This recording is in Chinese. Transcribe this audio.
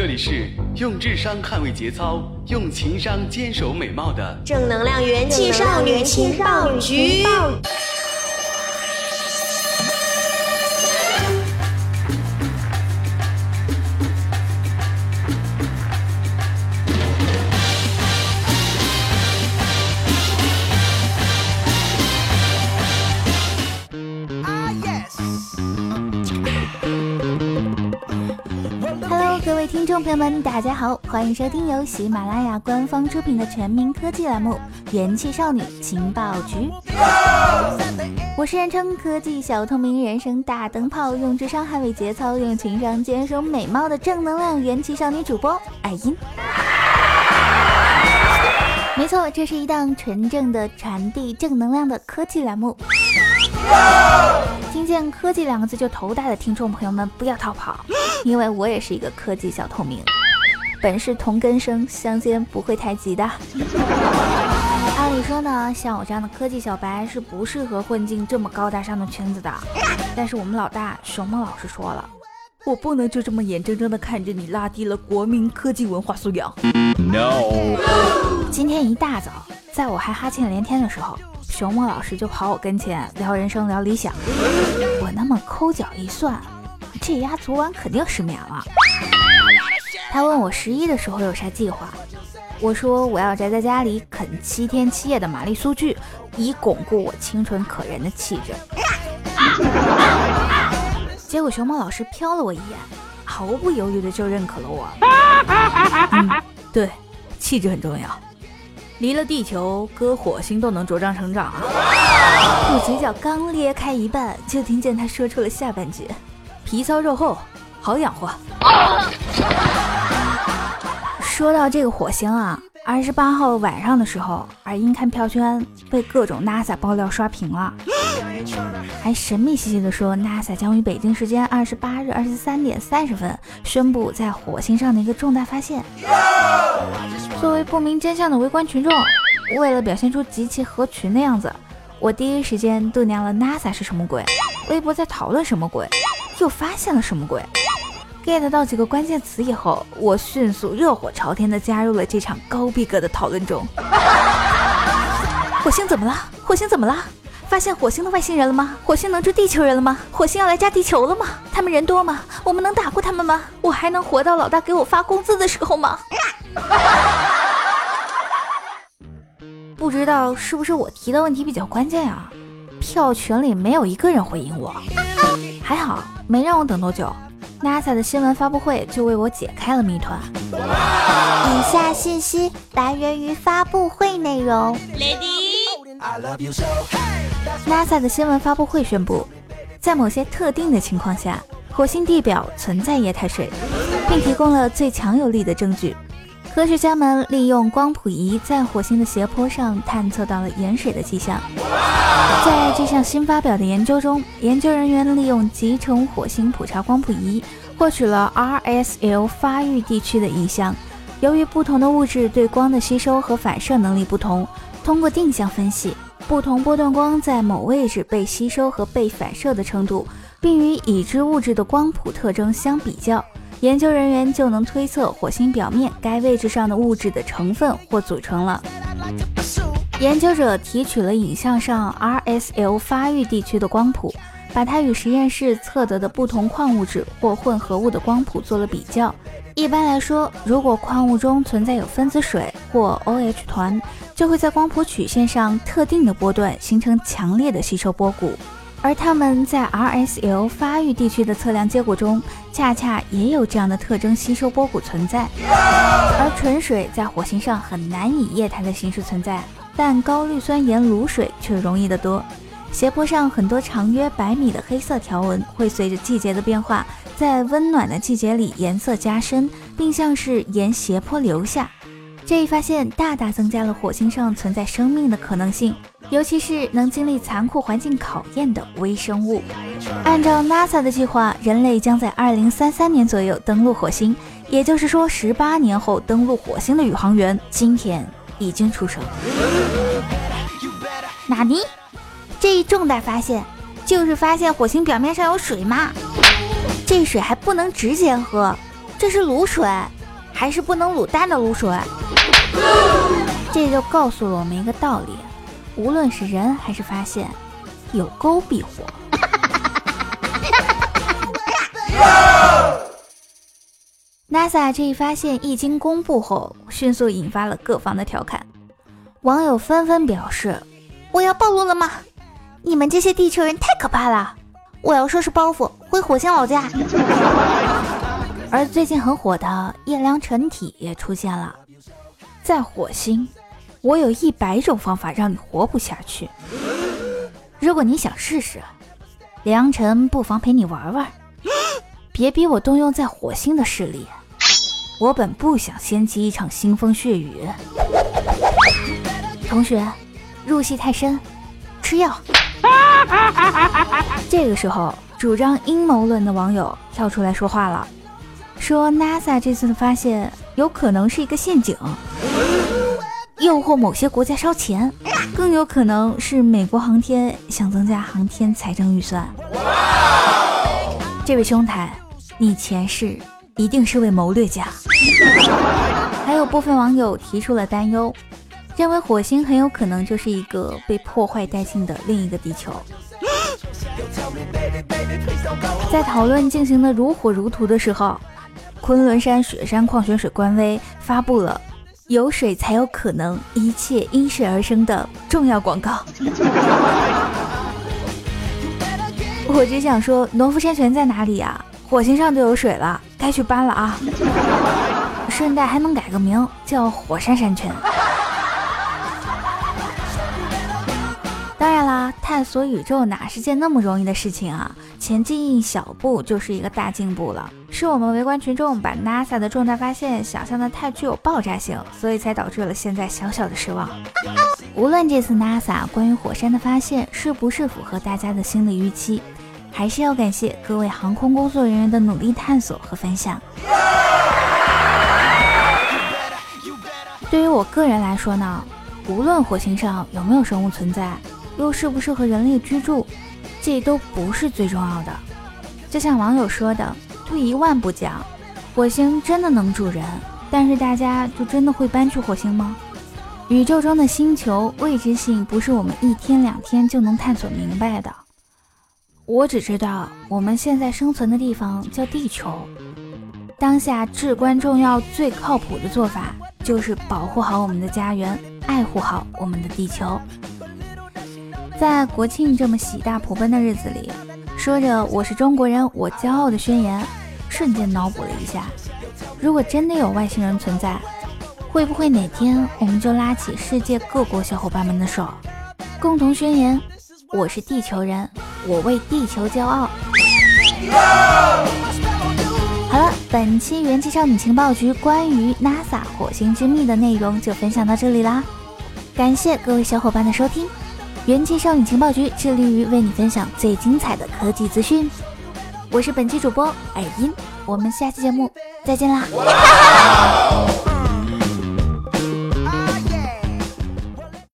这里是用智商捍卫节操，用情商坚守美貌的正能量元气少女情报局。各位听众朋友们，大家好，欢迎收听由喜马拉雅官方出品的全民科技栏目《元气少女情报局》。我是人称科技小透明、人生大灯泡，用智商捍卫节操，用情商坚守美貌的正能量元气少女主播艾音。没错，这是一档纯正的传递正能量的科技栏目。听见“科技”两个字就头大的听众朋友们，不要逃跑，因为我也是一个科技小透明，本是同根生，相煎不会太急的。按理说呢，像我这样的科技小白是不适合混进这么高大上的圈子的。但是我们老大熊猫老师说了，我不能就这么眼睁睁的看着你拉低了国民科技文化素养。No。今天一大早，在我还哈欠连天的时候。熊猫老师就跑我跟前聊人生聊理想，我那么抠脚一算，这丫昨晚肯定失眠了。他问我十一的时候有啥计划，我说我要宅在家里啃七天七夜的玛丽苏剧，以巩固我清纯可人的气质。结果熊猫老师瞟了我一眼，毫不犹豫的就认可了我。嗯，对，气质很重要。离了地球，搁火星都能茁壮成长啊！我嘴角刚裂开一半，就听见他说出了下半句：“皮糙肉厚，好养活。”说到这个火星啊，二十八号晚上的时候，耳音看票圈被各种 NASA 爆料刷屏了，还神秘兮兮的说 NASA 将于北京时间二十八日二十三点三十分宣布在火星上的一个重大发现。作为不明真相的围观群众，为了表现出极其合群的样子，我第一时间度娘了 NASA 是什么鬼，微博在讨论什么鬼，又发现了什么鬼。Get 到几个关键词以后，我迅速热火朝天的加入了这场高逼格的讨论中。火星怎么了？火星怎么了？发现火星的外星人了吗？火星能住地球人了吗？火星要来加地球了吗？他们人多吗？我们能打过他们吗？我还能活到老大给我发工资的时候吗？不知道是不是我提的问题比较关键啊？票群里没有一个人回应我，还好没让我等多久。NASA 的新闻发布会就为我解开了谜团。以下信息来源于发布会内容。NASA 的新闻发布会宣布，在某些特定的情况下，火星地表存在液态水，并提供了最强有力的证据。科学家们利用光谱仪在火星的斜坡上探测到了盐水的迹象。在这项新发表的研究中，研究人员利用集成火星普查光谱仪获取了 RSL 发育地区的意象。由于不同的物质对光的吸收和反射能力不同，通过定向分析，不同波段光在某位置被吸收和被反射的程度，并与已知物质的光谱特征相比较。研究人员就能推测火星表面该位置上的物质的成分或组成了。研究者提取了影像上 RSL 发育地区的光谱，把它与实验室测得的不同矿物质或混合物的光谱做了比较。一般来说，如果矿物中存在有分子水或 OH 团，就会在光谱曲线上特定的波段形成强烈的吸收波谷。而它们在 RSL 发育地区的测量结果中，恰恰也有这样的特征吸收波谷存在。而纯水在火星上很难以液态的形式存在，但高氯酸盐卤水却容易得多。斜坡上很多长约百米的黑色条纹会随着季节的变化，在温暖的季节里颜色加深，并像是沿斜坡流下。这一发现大大增加了火星上存在生命的可能性。尤其是能经历残酷环境考验的微生物。按照 NASA 的计划，人类将在2033年左右登陆火星，也就是说，18年后登陆火星的宇航员今天已经出生。纳尼？这一重大发现就是发现火星表面上有水吗？这水还不能直接喝，这是卤水，还是不能卤蛋的卤水？这就告诉了我们一个道理：无论是人还是发现，有沟必火。NASA 这一发现一经公布后，迅速引发了各方的调侃，网友纷纷表示：“我要暴露了吗？你们这些地球人太可怕了！我要收拾包袱回火星老家。”而最近很火的叶良辰体也出现了，在火星，我有一百种方法让你活不下去。如果你想试试，良辰不妨陪你玩玩，别逼我动用在火星的势力。我本不想掀起一场腥风血雨。同学，入戏太深，吃药。这个时候，主张阴谋论的网友跳出来说话了，说 NASA 这次的发现有可能是一个陷阱，诱惑某些国家烧钱，更有可能是美国航天想增加航天财政预算。这位兄台，你前世。一定是位谋略家。还有部分网友提出了担忧，认为火星很有可能就是一个被破坏殆尽的另一个地球。在讨论进行的如火如荼的时候，昆仑山雪山矿泉水官微发布了“有水才有可能，一切因水而生”的重要广告。我只想说，农夫山泉在哪里呀？火星上都有水了，该去搬了啊！顺带还能改个名叫火山山泉。当然啦，探索宇宙哪是件那么容易的事情啊？前进一小步就是一个大进步了。是我们围观群众把 NASA 的重大发现想象的太具有爆炸性，所以才导致了现在小小的失望。无论这次 NASA 关于火山的发现是不是符合大家的心理预期。还是要感谢各位航空工作人员的努力探索和分享。对于我个人来说呢，无论火星上有没有生物存在，又适不适合人类居住，这都不是最重要的。就像网友说的，退一万步讲，火星真的能住人，但是大家就真的会搬去火星吗？宇宙中的星球未知性不是我们一天两天就能探索明白的。我只知道，我们现在生存的地方叫地球。当下至关重要、最靠谱的做法，就是保护好我们的家园，爱护好我们的地球。在国庆这么喜大普奔的日子里，说着“我是中国人，我骄傲”的宣言，瞬间脑补了一下：如果真的有外星人存在，会不会哪天我们就拉起世界各国小伙伴们的手，共同宣言“我是地球人”。我为地球骄傲。好了，本期元气少女情报局关于 NASA 火星之秘的内容就分享到这里啦，感谢各位小伙伴的收听。元气少女情报局致力于为你分享最精彩的科技资讯，我是本期主播耳音，我们下期节目再见啦。